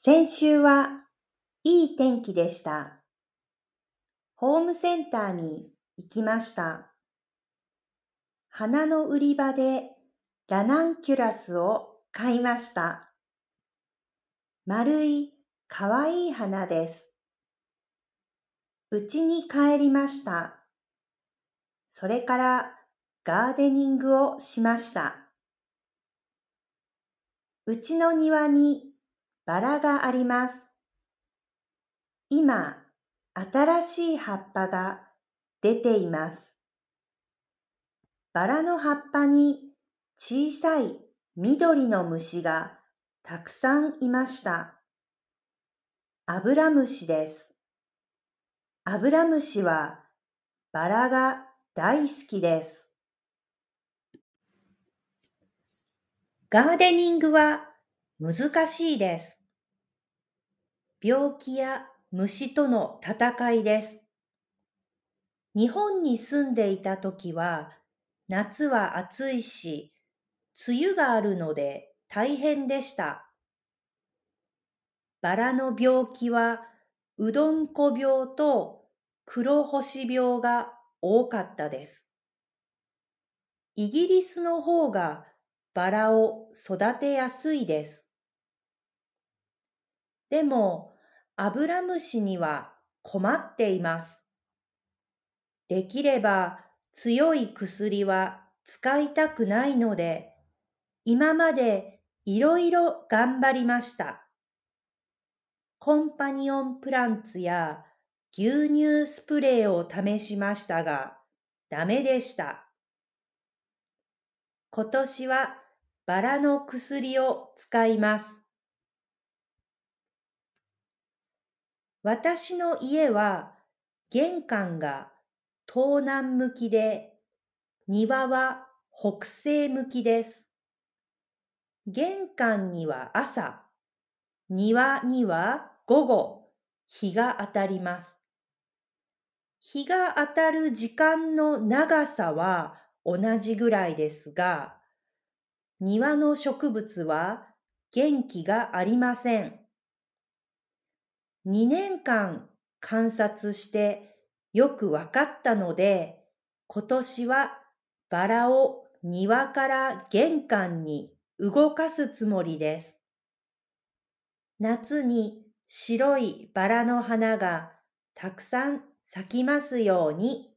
先週はいい天気でした。ホームセンターに行きました。花の売り場でラナンキュラスを買いました。丸いかわいい花です。家に帰りました。それからガーデニングをしました。うちの庭にバラがあります。今、新しい葉っぱが出ています。バラの葉っぱに小さい緑の虫がたくさんいました。アブラムシです。アブラムシはバラが大好きです。ガーデニングは難しいです。病気や虫との戦いです。日本に住んでいたときは、夏は暑いし、梅雨があるので大変でした。バラの病気は、うどんこ病と黒星病が多かったです。イギリスの方がバラを育てやすいです。でも、アブラムシには困っています。できれば強い薬は使いたくないので、今までいろいろ頑張りました。コンパニオンプランツや牛乳スプレーを試しましたが、ダメでした。今年はバラの薬を使います。私の家は玄関が東南向きで、庭は北西向きです。玄関には朝、庭には午後、日が当たります。日が当たる時間の長さは同じぐらいですが、庭の植物は元気がありません。2年間観察してよくわかったので、今年はバラを庭から玄関に動かすつもりです。夏に白いバラの花がたくさん咲きますように。